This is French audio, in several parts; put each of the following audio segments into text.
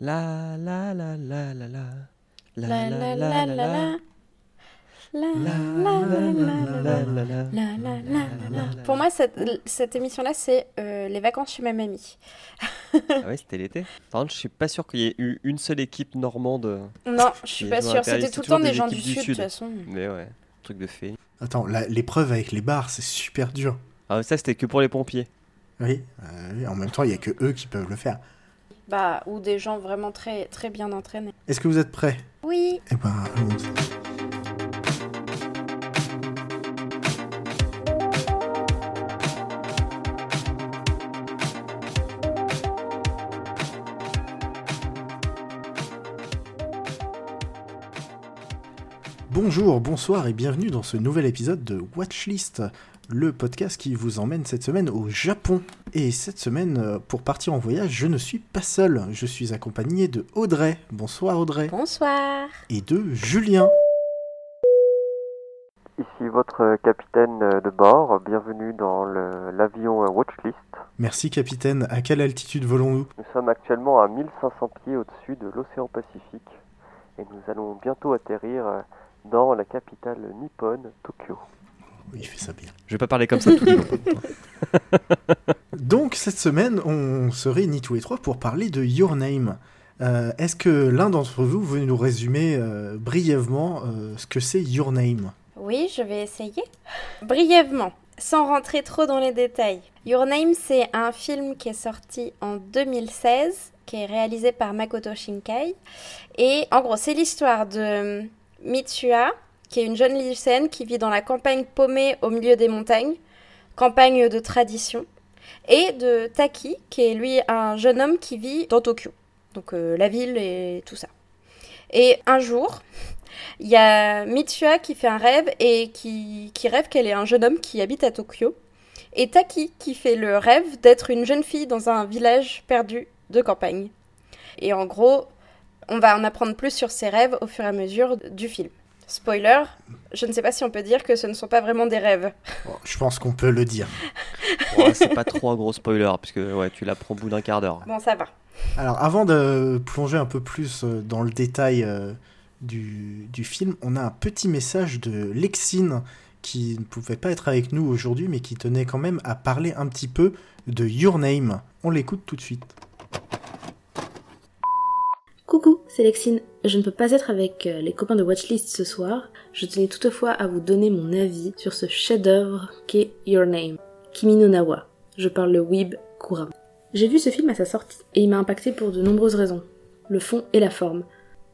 La la la la la la. La la la la la. La la la la la la. La la la la. Pour moi, cette, cette émission-là, c'est euh, les vacances chez ma mamie. Ah ouais, c'était l'été. Par contre, je suis pas sûr qu'il y ait eu une seule équipe normande. Non, je suis pas interdit, C'était tout le temps des des gens du sud, de toute façon. Mais ouais, truc de fée. Attends, la- l'épreuve avec les bars, c'est super dur. Ah, ça, c'était que pour les pompiers. Oui, euh, en même temps, il n'y a que eux qui peuvent le faire. Bah, ou des gens vraiment très, très bien entraînés. Est-ce que vous êtes prêts? Oui. Eh ben, allons-y. Bonjour, bonsoir et bienvenue dans ce nouvel épisode de Watchlist, le podcast qui vous emmène cette semaine au Japon. Et cette semaine, euh, pour partir en voyage, je ne suis pas seul, je suis accompagné de Audrey. Bonsoir Audrey. Bonsoir. Et de Julien. Ici votre capitaine de bord, bienvenue dans l'avion euh, Watchlist. Merci capitaine, à quelle altitude volons-nous? Nous sommes actuellement à 1500 pieds au-dessus de l'océan Pacifique et nous allons bientôt atterrir euh, dans la capitale nippone, Tokyo. Oui, il fait ça bien. Je vais pas parler comme ça tout le long. Donc cette semaine, on se réunit tous les trois pour parler de Your Name. Euh, Est-ce que l'un d'entre vous veut nous résumer euh, brièvement euh, ce que c'est Your Name? Oui, je vais essayer. Brièvement, sans rentrer trop dans les détails. Your Name, c'est un film qui est sorti en 2016, qui est réalisé par Makoto Shinkai. Et en gros, c'est l'histoire de Mitsuha, qui est une jeune lycéenne qui vit dans la campagne paumée au milieu des montagnes, campagne de tradition. Et de Taki, qui est lui un jeune homme qui vit dans Tokyo. Donc euh, la ville et tout ça. Et un jour, il y a Mitsuha qui fait un rêve et qui, qui rêve qu'elle est un jeune homme qui habite à Tokyo. Et Taki qui fait le rêve d'être une jeune fille dans un village perdu de campagne. Et en gros, on va en apprendre plus sur ses rêves au fur et à mesure du film. Spoiler, je ne sais pas si on peut dire que ce ne sont pas vraiment des rêves. Bon, Je pense qu'on peut le dire. Ouais, c'est pas trop un gros spoiler, puisque ouais, tu l'apprends au bout d'un quart d'heure. Bon, ça va. Alors avant de plonger un peu plus euh, dans le détail euh, du, du film, on a un petit message de Lexine qui ne pouvait pas être avec nous aujourd'hui mais qui tenait quand même à parler un petit peu de Your Name. On l'écoute tout de suite. Coucou, c'est Lexine. Je ne peux pas être avec euh, les copains de Watchlist ce soir. Je tenais toutefois à vous donner mon avis sur ce chef-d'œuvre qu'est Your Name, Kimi no Nawa. Je parle le weeb couramment. J'ai vu ce film à sa sortie et il m'a impacté pour de nombreuses raisons. Le fond et la forme.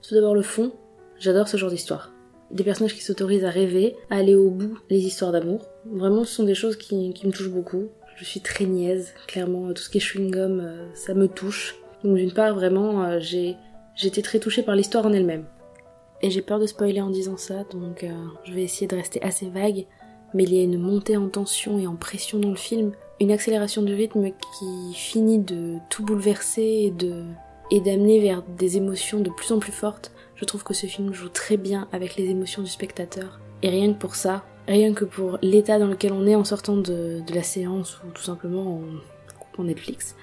Tout d'abord le fond, j'adore ce genre d'histoire. Des personnages qui s'autorisent à rêver, à aller au bout des histoires d'amour. Vraiment, ce sont des choses qui, qui me touchent beaucoup. Je suis très niaise, clairement, tout ce qui est chewing-gum, euh, ça me touche. Donc d'une part, vraiment, euh, j'ai J'étais très touchée par l'histoire en elle-même. Et j'ai peur de spoiler en disant ça, donc euh, je vais essayer de rester assez vague. Mais il y a une montée en tension et en pression dans le film, une accélération du rythme qui finit de tout bouleverser et d'amener vers des émotions de plus en plus fortes. Je trouve que ce film joue très bien avec les émotions du spectateur. Et rien que pour ça, rien que pour l'état dans lequel on est en sortant de, de la séance ou tout simplement en coupant Netflix,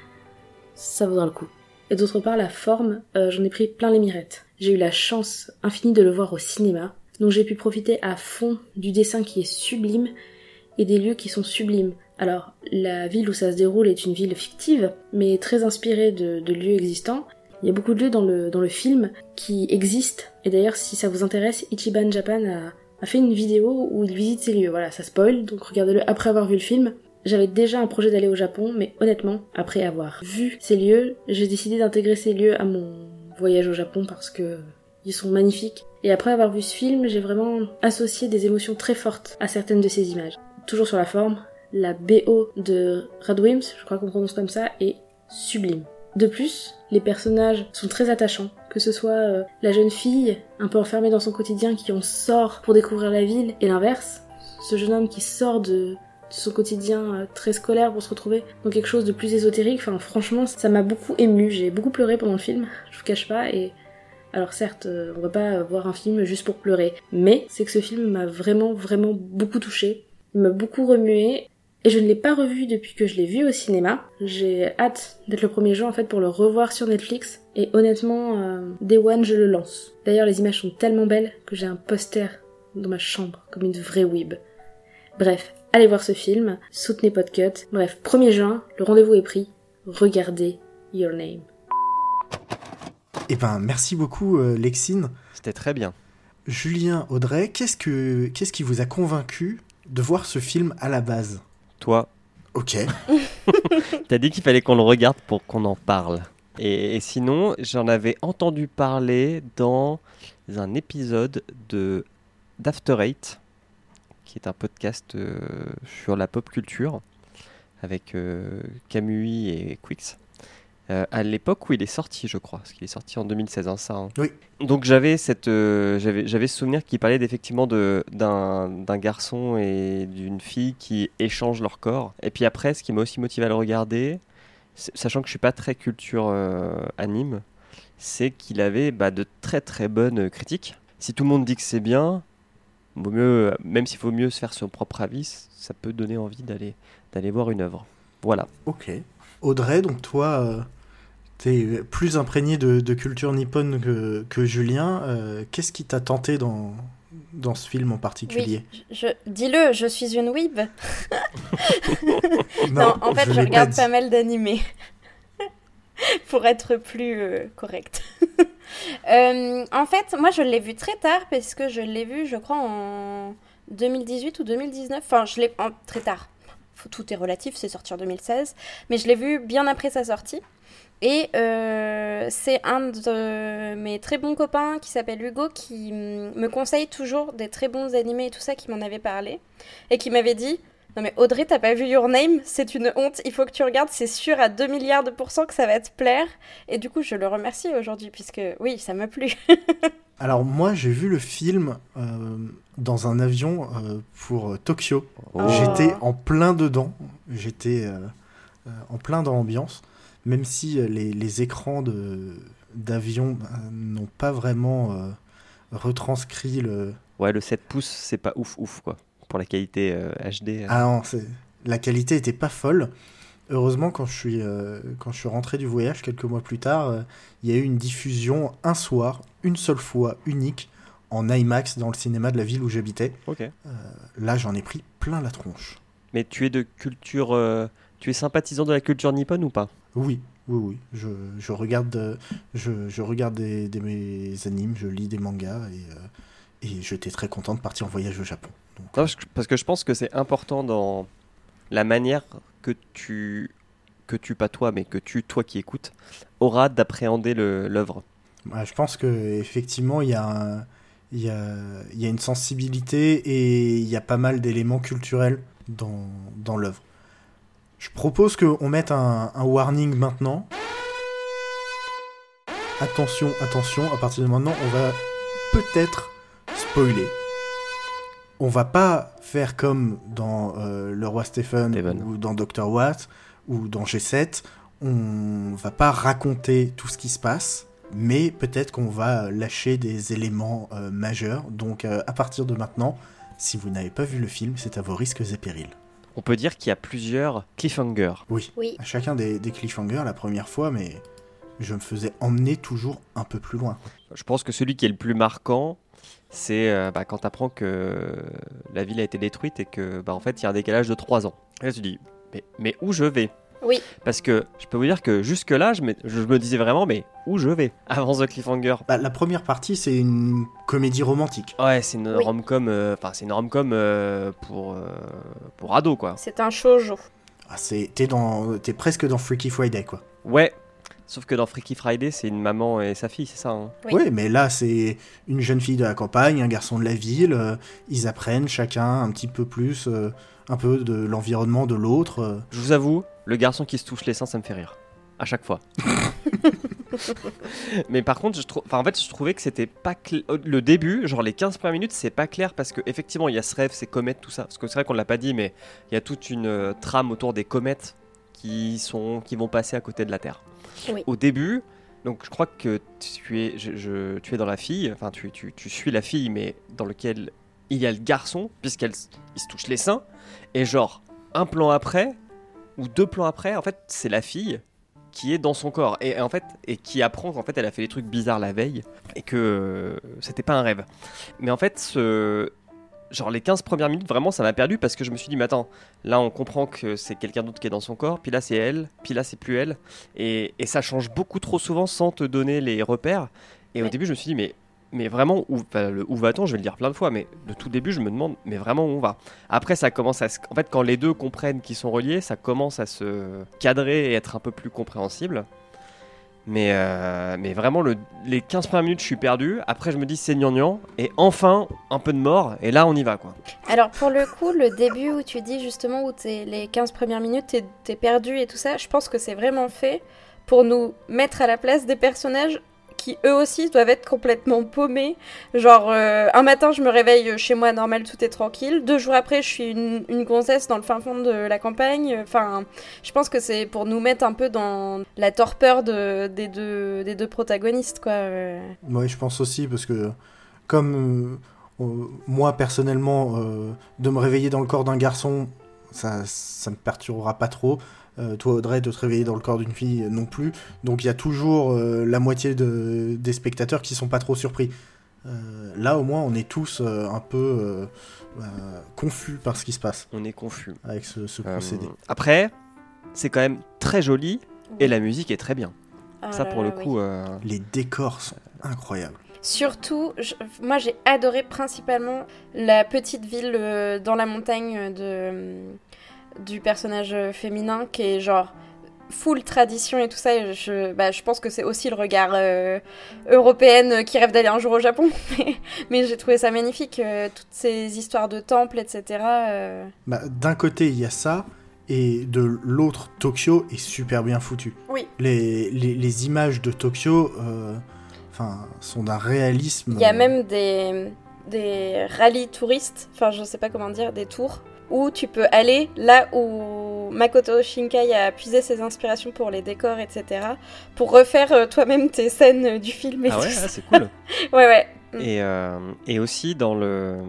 ça vaudra le coup. Et d'autre part, la forme, euh, j'en ai pris plein les mirettes. J'ai eu la chance infinie de le voir au cinéma, donc j'ai pu profiter à fond du dessin qui est sublime et des lieux qui sont sublimes. Alors, la ville où ça se déroule est une ville fictive, mais très inspirée de, lieux existants. Il y a beaucoup de lieux dans le, dans le film qui existent, et d'ailleurs, si ça vous intéresse, Ichiban Japan a, a fait une vidéo où il visite ces lieux. Voilà, ça spoil, donc regardez-le après avoir vu le film. J'avais déjà un projet d'aller au Japon, mais honnêtement, après avoir vu ces lieux, j'ai décidé d'intégrer ces lieux à mon voyage au Japon parce que ils sont magnifiques. Et après avoir vu ce film, j'ai vraiment associé des émotions très fortes à certaines de ces images. Toujours sur la forme, la BO de Radwims, je crois qu'on prononce comme ça, est sublime. De plus, les personnages sont très attachants, que ce soit euh, la jeune fille, un peu enfermée dans son quotidien, qui en sort pour découvrir la ville, et l'inverse, ce jeune homme qui sort de, de son quotidien euh, très scolaire pour se retrouver dans quelque chose de plus ésotérique. Enfin, franchement, ça m'a beaucoup ému. J'ai beaucoup pleuré pendant le film, je vous cache pas. Et alors, certes, euh, on va pas voir un film juste pour pleurer, mais c'est que ce film m'a vraiment, vraiment beaucoup touché. Il m'a beaucoup remué. Et je ne l'ai pas revu depuis que je l'ai vu au cinéma. J'ai hâte d'être le premier jour en fait pour le revoir sur Netflix. Et honnêtement, euh, Day One, je le lance. D'ailleurs, les images sont tellement belles que j'ai un poster dans ma chambre, comme une vraie weeb. Bref, allez voir ce film, soutenez Podcut. Bref, 1er juin, le rendez-vous est pris. Regardez Your Name. Eh ben, merci beaucoup, euh, Lexine. C'était très bien. Julien, Audrey, qu'est-ce, que, qu'est-ce qui vous a convaincu de voir ce film à la base? Toi, Ok. t'as dit qu'il fallait qu'on le regarde pour qu'on en parle. Et, et sinon, j'en avais entendu parler dans un épisode de d'After Eight, qui est un podcast euh, sur la pop culture avec euh, Camui et Quix. Euh, à l'époque où il est sorti, je crois, parce qu'il est sorti en 2016, hein, ça. hein. Oui. Donc j'avais cette, euh, j'avais, j'avais ce souvenir qui parlait effectivement de d'un d'un garçon et d'une fille qui échangent leur corps. Et puis après, ce qui m'a aussi motivé à le regarder, sachant que je suis pas très culture euh, anime, c'est qu'il avait bah, de très très bonnes critiques. Si tout le monde dit que c'est bien, vaut mieux, même s'il faut mieux se faire son propre avis, ça peut donner envie d'aller d'aller voir une œuvre. Voilà. Ok. Audrey, donc toi, euh, t'es plus imprégné de, de culture nippone que, que Julien. Euh, Qu'est-ce qui t'a tenté dans, dans ce film en particulier? Oui, je, dis-le, je suis une weeb. Non, en fait, je, regarde pas, mal d'animés. Pour être plus euh, correct. Euh, en fait, moi, je l'ai vu très tard parce que je l'ai vu, je crois, en 2018 ou 2019. Enfin, je l'ai en- très tard. Tout est relatif, c'est sorti en 2016. Mais je l'ai vu bien après sa sortie. Et euh, c'est un de mes très bons copains qui s'appelle Hugo qui mm, me conseille toujours des très bons animés et tout ça qui m'en avait parlé. Et qui m'avait dit non mais Audrey, t'as pas vu Your Name? C'est une honte, il faut que tu regardes, c'est sûr à 2 milliards de pourcents que ça va te plaire. Et du coup, je le remercie aujourd'hui, puisque oui, ça m'a plu. Alors moi, j'ai vu le film euh, dans un avion euh, pour euh, Tokyo. Oh. J'étais en plein dedans. J'étais euh, euh, en plein dans l'ambiance. Même si les, les écrans de d'avion n'ont pas vraiment euh, retranscrit le. Ouais, le 7 pouces, c'est pas ouf ouf quoi. Pour la qualité euh, HD. euh. Ah non, la qualité était pas folle. Heureusement, quand je suis, euh, quand je suis rentré du voyage quelques mois plus tard, euh, il y a eu une diffusion un soir, une seule fois, unique, en IMAX dans le cinéma de la ville où j'habitais. Ok. Là, j'en ai pris plein la tronche. Mais tu es de culture. tu es sympathisant de la culture nippone ou pas? Oui, oui, oui. Je, je regarde, je, je regarde des, des- mes animes, je lis des mangas et, et j'étais très content de partir en voyage au Japon. Donc, Non, parce que- je pense que c'est important dans la manière que tu que tu pas toi mais que tu toi qui écoutes auras d'appréhender l'œuvre. Ouais, je pense que effectivement il y a un- il y a, il y a une sensibilité et il y a pas mal d'éléments culturels dans, dans l'œuvre. Je propose qu'on mette un, un warning maintenant. Attention, attention, à partir de maintenant, on va peut-être spoiler. On va pas faire comme dans euh, Le Roi Stephen ou dans Dr. Watt ou dans G7. On va pas raconter tout ce qui se passe, mais peut-être qu'on va lâcher des éléments euh, majeurs. Donc euh, à partir de maintenant, si vous n'avez pas vu le film, c'est à vos risques et périls. On peut dire qu'il y a plusieurs cliffhangers. Oui, Oui. à chacun des, des cliffhangers la première fois, mais je me faisais emmener toujours un peu plus loin. Je pense que celui qui est le plus marquant, c'est euh, bah, quand tu apprends que la ville a été détruite et que bah, en fait il y a un décalage de 3 ans. Et là tu dis mais, mais où je vais? Oui. Parce que je peux vous dire que jusque là je me, je me disais vraiment mais où je vais avant The Cliffhanger? Bah, la première partie, c'est une comédie romantique. Ouais, c'est une Oui. rom-com, euh, enfin c'est une rom-com euh, pour euh, pour ado quoi. C'est un shoujo. Ah, c'est- T'es dans- t'es presque dans Freaky Friday, quoi. Ouais. Sauf que dans Freaky Friday, c'est une maman et sa fille, c'est ça hein Oui. Mais là, c'est une jeune fille de la campagne, un garçon de la ville. euh, ils apprennent chacun un petit peu plus, euh, un peu de l'environnement de l'autre. euh. Je vous avoue, le garçon qui se touche les seins, ça me fait rire. À chaque fois. Mais par contre, je, trou- enfin, en fait, je trouvais que c'était pas cl- le début, genre les 15 premières minutes, c'est pas clair parce que effectivement, il y a ce rêve, ces comètes, tout ça. Parce que c'est vrai qu'on l'a pas dit, mais il y a toute une euh, trame autour des comètes qui sont qui vont passer à côté de la Terre. Au début, donc je crois que tu es, je, tu es dans la fille, enfin tu, tu, tu suis la fille, mais dans lequel il y a le garçon, puisqu'elle s- il se touche les seins, et genre un plan après, ou deux plans après, en fait, c'est la fille qui est dans son corps. Et, en fait et qui apprend qu'en fait elle a fait des trucs bizarres la veille et que euh, c'était pas un rêve. Mais en fait, ce, genre les 15 premières minutes, vraiment, ça m'a perdu parce que je me suis dit, mais attends, là on comprend que c'est quelqu'un d'autre qui est dans son corps, puis là c'est elle, puis là c'est plus elle, et, et ça change beaucoup trop souvent sans te donner les repères. Et au début, je me suis dit, mais, mais vraiment, où, le où va-t-on? Je vais le dire plein de fois, mais de tout début, je me demande, mais vraiment où on va? Après, ça commence à se... En fait, quand les deux comprennent qu'ils sont reliés, ça commence à se cadrer et être un peu plus compréhensible. Mais, euh, mais vraiment, le, les 15 premières minutes, je suis perdu. Après, je me dis, c'est gnangnan. Et enfin, un peu de mort. Et là, on y va, quoi. Alors pour le coup, le début où tu dis justement où t'es les 15 premières minutes, t'es t'es perdu et tout ça, je pense que c'est vraiment fait pour nous mettre à la place des personnages qui eux aussi doivent être complètement paumés. Genre euh, un matin je me réveille chez moi normal, tout est tranquille. Deux jours après je suis une, une gonzesse dans le fin fond de la campagne. Enfin, je pense que c'est pour nous mettre un peu dans la torpeur de, des, deux, des deux protagonistes quoi. euh. Oui, je pense aussi, parce que comme euh, euh, moi personnellement, euh, de me réveiller dans le corps d'un garçon, ça, ça me perturbera pas trop. Euh, toi Audrey, de te réveiller dans le corps d'une fille non plus. Donc il y a toujours euh, la moitié de, des spectateurs qui sont pas trop surpris. Euh, là au moins on est tous euh, un peu confus par ce qui se passe On est confus. avec ce, ce Euh, procédé. après, c'est quand même très joli. Et la musique est très bien. Ah Ça, pour là, le oui. coup, euh, Les décors sont incroyables. Surtout, je- moi j'ai adoré principalement la petite ville euh, dans la montagne de, du personnage euh, féminin qui est genre full tradition et tout ça. et je, bah, je pense que c'est aussi le regard euh, européenne qui rêve d'aller un jour au Japon. mais j'ai trouvé ça magnifique, euh, toutes ces histoires de temples, etc. euh. Bah, D'un côté, il y a ça, et de l'autre, Tokyo est super bien foutu. Oui. Les, les, les images de Tokyo enfin, sont d'un réalisme. Il y a même des, des rallyes touristes, enfin je sais pas comment dire, des tours, où tu peux aller là où Makoto Shinkai a puisé ses inspirations pour les décors, etc. Pour refaire euh, toi-même tes scènes du film et Ah ouais, ah, c'est cool. Ouais, ouais. Mm. et, euh, et aussi dans le.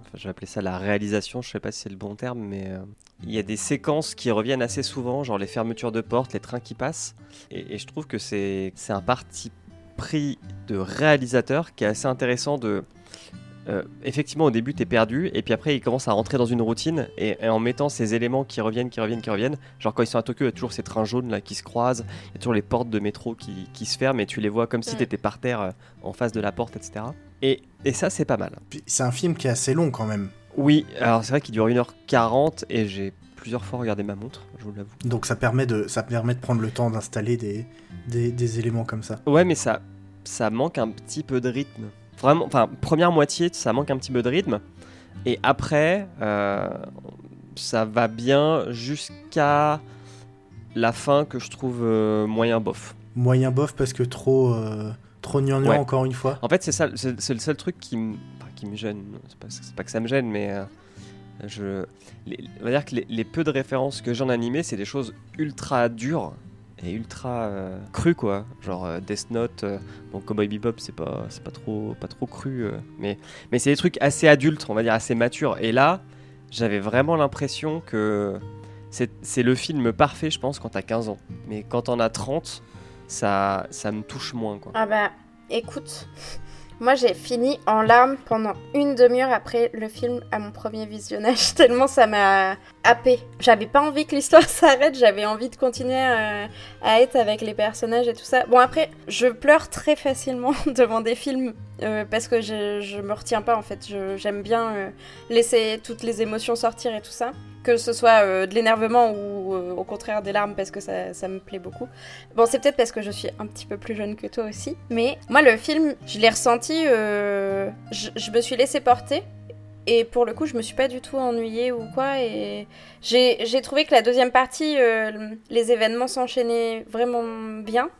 enfin, je vais appeler ça la réalisation, je sais pas si c'est le bon terme, mais euh, il y a des séquences qui reviennent assez souvent, genre les fermetures de portes, les trains qui passent. Et, et je trouve que c'est un parti pris de réalisateur qui est assez intéressant de. Euh, effectivement, au début, t'es perdu, et puis après, il commence à rentrer dans une routine, et, et en mettant ces éléments qui reviennent, qui reviennent, qui reviennent. Genre, quand ils sont à Tokyo, il y a toujours ces trains jaunes là qui se croisent, il y a toujours les portes de métro qui, qui se ferment, et tu les vois comme si t'étais par terre euh, en face de la porte, etc. Et, et ça, c'est pas mal. C'est un film qui est assez long quand même. Oui, alors c'est vrai qu'il dure 1h40, et j'ai plusieurs fois regardé ma montre, je vous l'avoue. Donc ça permet de, ça permet de prendre le temps d'installer des, des, des éléments comme ça. Ouais, mais ça, ça manque un petit peu de rythme. Vraiment, enfin, première moitié, ça manque un petit peu de rythme. Et après, euh, ça va bien jusqu'à la fin que je trouve euh, moyen bof. Moyen bof parce que trop, euh, trop gnangnan Ouais. encore une fois. En fait, c'est ça, c'est le seul truc qui me, enfin, qui me gêne. C'est pas, pas que ça me gêne, mais euh, je, les- on va dire que les, les peu de références que j'ai en animé, c'est des choses ultra dures et ultra euh, crues, quoi. Genre euh, Death Note, euh, bon, Cowboy Bebop, c'est pas, c'est pas trop, cru, mais, c'est des trucs assez adultes, on va dire assez matures. Et là, j'avais vraiment l'impression que c'est le film parfait, je pense, quand t'as 15 ans. Mais quand t'en as 30, ça, ça me touche moins, quoi. Ah bah, écoute, moi j'ai fini en larmes pendant une demi-heure après le film à mon premier visionnage, tellement ça m'a happé. J'avais pas envie que l'histoire s'arrête, j'avais envie de continuer à, à être avec les personnages et tout ça. Bon après, je pleure très facilement devant des films euh, parce que je, je me retiens pas en fait, j'aime bien euh, laisser toutes les émotions sortir et tout ça. Que ce soit euh, de l'énervement ou au contraire des larmes parce que ça, me plaît beaucoup. Bon, c'est peut-être parce que je suis un petit peu plus jeune que toi aussi, mais moi, le film, je l'ai ressenti, je, me suis laissée porter, et pour le coup, je me suis pas du tout ennuyée ou quoi, et j'ai trouvé que la deuxième partie, les événements s'enchaînaient vraiment bien,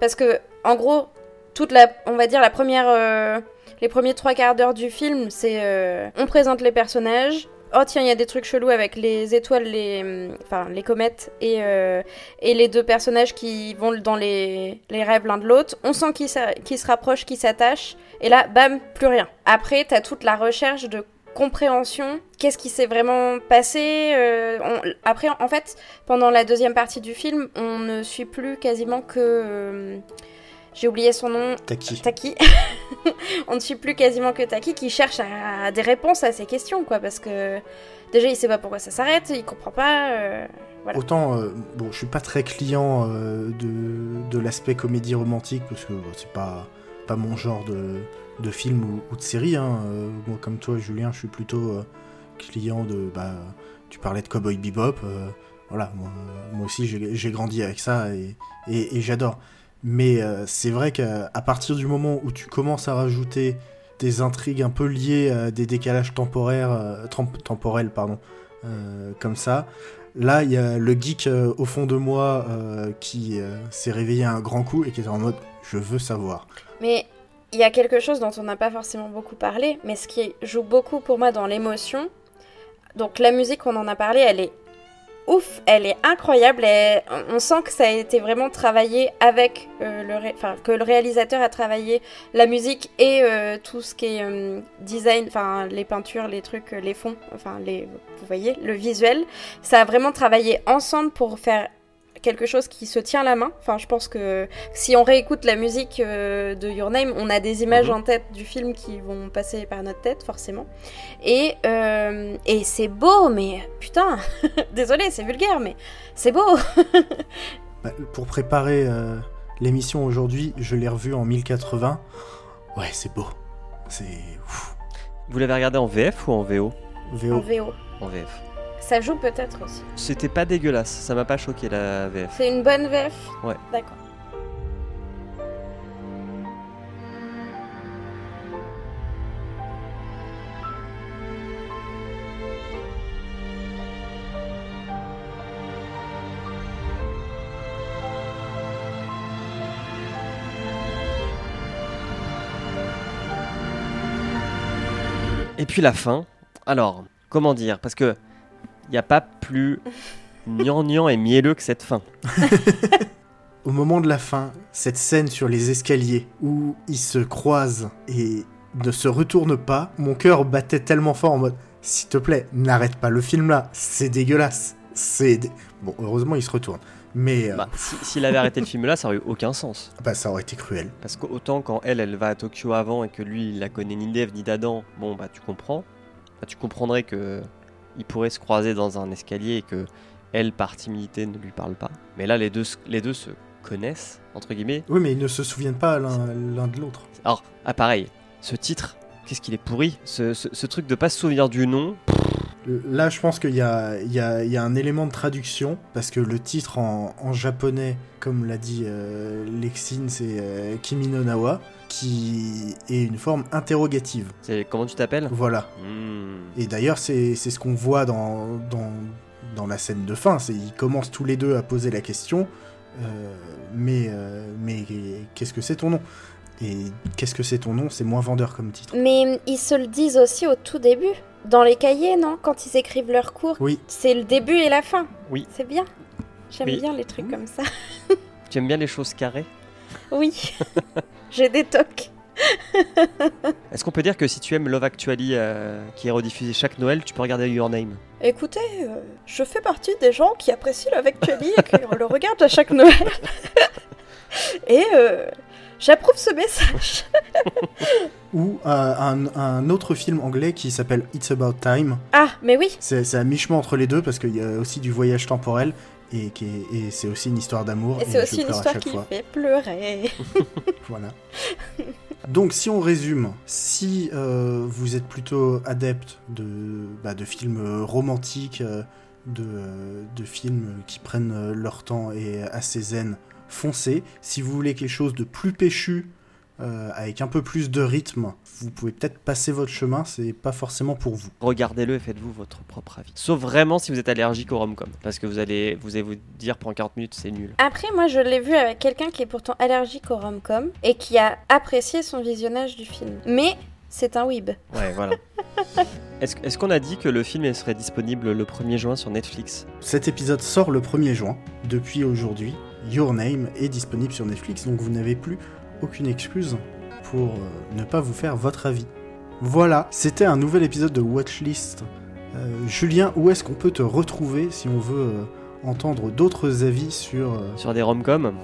parce que, en gros, toute la, on va dire, la première, euh, les premiers trois quarts d'heure du film, c'est, euh, on présente les personnages, Oh tiens, il y a des trucs chelous avec les étoiles, les, enfin les comètes et euh, et les deux personnages qui vont dans les, rêves l'un de l'autre. On sent qu'ils se rapprochent, qu'ils s'attachent, et là, bam, plus rien. Après, t'as toute la recherche de compréhension. Qu'est-ce qui s'est vraiment passé Après, en fait, pendant la deuxième partie du film, on ne suit plus quasiment que. J'ai oublié son nom. Taki. Taki. on ne suit plus quasiment que Taki qui cherche à, à des réponses à ces questions, quoi. Parce que déjà, il sait pas pourquoi ça s'arrête, il comprend pas. euh, Voilà. Autant, euh, bon, je suis pas très client euh, de, de l'aspect comédie romantique parce que c'est pas, pas mon genre de, de film ou, ou de série. Hein. Euh, moi, comme toi, Julien, je suis plutôt client de. Bah, tu parlais de Cowboy Bebop. voilà, moi, moi aussi, j'ai j'ai grandi avec ça et, et- et j'adore. Mais euh, c'est vrai qu'à à partir du moment où tu commences à rajouter des intrigues un peu liées à des décalages temporaires, euh, temp- temporels, pardon, euh, comme ça, Là, il y a le geek euh, au fond de moi euh, qui euh, s'est réveillé un grand coup et qui était en mode je veux savoir. Mais il y a quelque chose dont on n'a pas forcément beaucoup parlé, mais ce qui joue beaucoup pour moi dans l'émotion. Donc la musique, on en a parlé, elle est ouf, elle est incroyable. on sent que ça a été vraiment travaillé avec euh, le, ré- que le réalisateur a travaillé la musique et euh, tout ce qui est euh, design, enfin les peintures, les trucs, les fonds, enfin les, vous voyez, le visuel. Ça a vraiment travaillé ensemble pour faire quelque chose qui se tient la main. Enfin, je pense que si on réécoute la musique euh, de Your Name, on a des images Mhm. en tête du film qui vont passer par notre tête, forcément. Et, euh, et c'est beau, mais putain, désolé, c'est vulgaire, mais c'est beau. Bah, pour préparer euh, l'émission aujourd'hui, je l'ai revu en 1080. Ouais, c'est beau. C'est. Vous l'avez regardé en VF ou en VO En VO. VO. En VF. Ça joue peut-être aussi. C'était pas dégueulasse, ça m'a pas choqué la VF. C'est une bonne VF Ouais. D'accord. Et puis la fin. Alors, comment dire? Parce que il n'y a pas plus gnangnan et mielleux que cette fin. Au moment de la fin, cette scène sur les escaliers où ils se croisent et ne se retournent pas, mon cœur battait tellement fort en mode s'il te plaît, n'arrête pas le film là, c'est dégueulasse. C'est dé- bon, heureusement il se retourne. Mais euh, Bah, si- S'il avait arrêté le film là, ça aurait eu aucun sens. bah, ça aurait été cruel. Parce qu'autant quand elle, elle va à Tokyo avant et que lui, il la connaît ni d'Ève ni d'Adam, bon bah tu comprends. Bah, tu comprendrais que il pourrait se croiser dans un escalier et que elle, par timidité, ne lui parle pas. Mais là, les deux, se- les deux se connaissent, entre guillemets. Oui, mais ils ne se souviennent pas l'un de l'autre. Alors, ah pareil, ce titre, qu'est-ce qu'il est pourri? Ce, ce- ce truc de pas se souvenir du nom, Là, je pense qu'il y a, il y, a, il y a un élément de traduction, parce que le titre en, en japonais, comme l'a dit euh, Lexine, c'est euh, Kimi no Nawa, qui est une forme interrogative. c'est comment tu t'appelles? Voilà. Hmm. Et d'ailleurs, c'est c'est ce qu'on voit dans, dans, dans la scène de fin. c'est Ils commencent tous les deux à poser la question, euh, mais, euh, mais qu'est-ce que c'est ton nom? Et qu'est-ce que c'est ton nom? C'est moins vendeur comme titre. Mais ils se le disent aussi au tout début. Dans les cahiers, non? Quand ils écrivent leur cours. Oui. C'est le début et la fin. Oui. C'est bien. J'aime Oui. bien les trucs comme ça. Tu aimes bien les choses carrées? Oui. J'ai des tocs. Est-ce qu'on peut dire que si tu aimes Love Actually, euh, qui est rediffusé chaque Noël, tu peux regarder Your Name? Écoutez, euh, je fais partie des gens qui apprécient Love Actually et qui le regardent à chaque Noël. et euh, j'approuve ce message. Ou euh, un, un autre film anglais qui s'appelle It's About Time. Ah, mais oui. C'est à mi-chemin entre les deux parce qu'il y a aussi du voyage temporel et, et c'est aussi une histoire d'amour. Et c'est aussi une histoire qui fois. fait pleurer. Voilà. Donc si on résume, si euh, vous êtes plutôt adepte de, bah, de films romantiques, euh, de, de films qui prennent leur temps et assez zen, foncez. Si vous voulez quelque chose de plus péchu, euh, avec un peu plus de rythme, vous pouvez peut-être passer votre chemin, c'est pas forcément pour vous. Regardez-le et faites-vous votre propre avis. Sauf vraiment si vous êtes allergique au rom-com. Parce que vous allez vous, allez vous dire pendant 40 minutes c'est nul. Après, moi, je l'ai vu avec quelqu'un qui est pourtant allergique au rom-com et qui a apprécié son visionnage du film. Mais c'est un weeb. Ouais, voilà. Est-ce est-ce qu'on a dit que le film serait disponible le 1er juin sur Netflix? Cet épisode sort le 1er juin. Depuis aujourd'hui, Your Name est disponible sur Netflix, donc vous n'avez plus aucune excuse pour euh, ne pas vous faire votre avis. Voilà, c'était un nouvel épisode de Watchlist. Euh, Julien, où est-ce qu'on peut te retrouver si on veut euh, entendre d'autres avis sur... euh, Sur des rom-coms.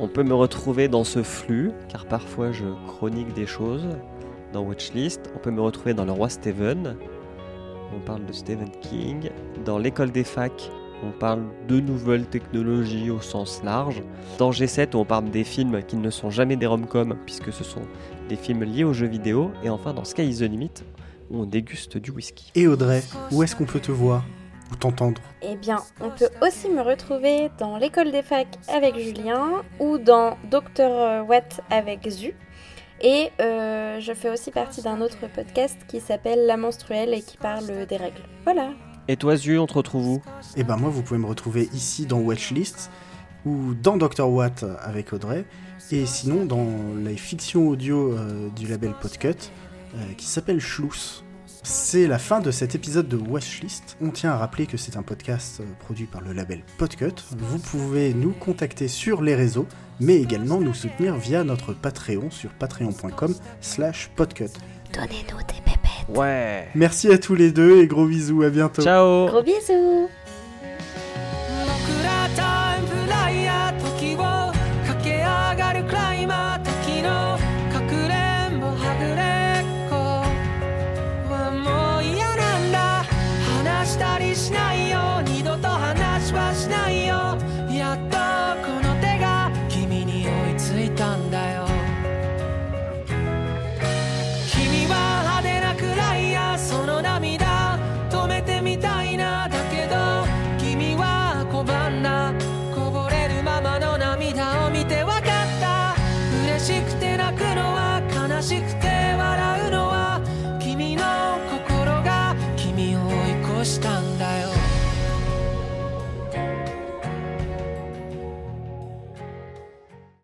On peut me retrouver dans ce flux, car parfois je chronique des choses dans Watchlist. On peut me retrouver dans Le Roi Steven. On parle de Stephen King. Dans L'école des facs, on parle de nouvelles technologies au sens large. Dans G7, on parle des films qui ne sont jamais des rom-coms, puisque ce sont des films liés aux jeux vidéo. Et enfin, dans Sky is the Limit, où on déguste du whisky. Et Audrey, où est-ce qu'on peut te voir ou t'entendre? Eh bien, on peut aussi me retrouver dans l'école des facs avec Julien ou dans Dr Watt avec Zu. Et euh, je fais aussi partie d'un autre podcast qui s'appelle La Menstruelle et qui parle des règles. Voilà. Et toi, Zu, on te retrouve où? Eh ben moi, vous pouvez me retrouver ici dans Watchlist ou dans Dr Watt avec Audrey, et sinon dans les fictions audio euh, du label Podcut euh, qui s'appelle Schluss. C'est la fin de cet épisode de Watchlist. On tient à rappeler que c'est un podcast euh, produit par le label Podcut. Vous pouvez nous contacter sur les réseaux, mais également nous soutenir via notre Patreon sur patreon.com slash podcut. Donnez-nous des. Ouais. Merci à tous les deux et gros bisous, à bientôt. Ciao. Gros bisous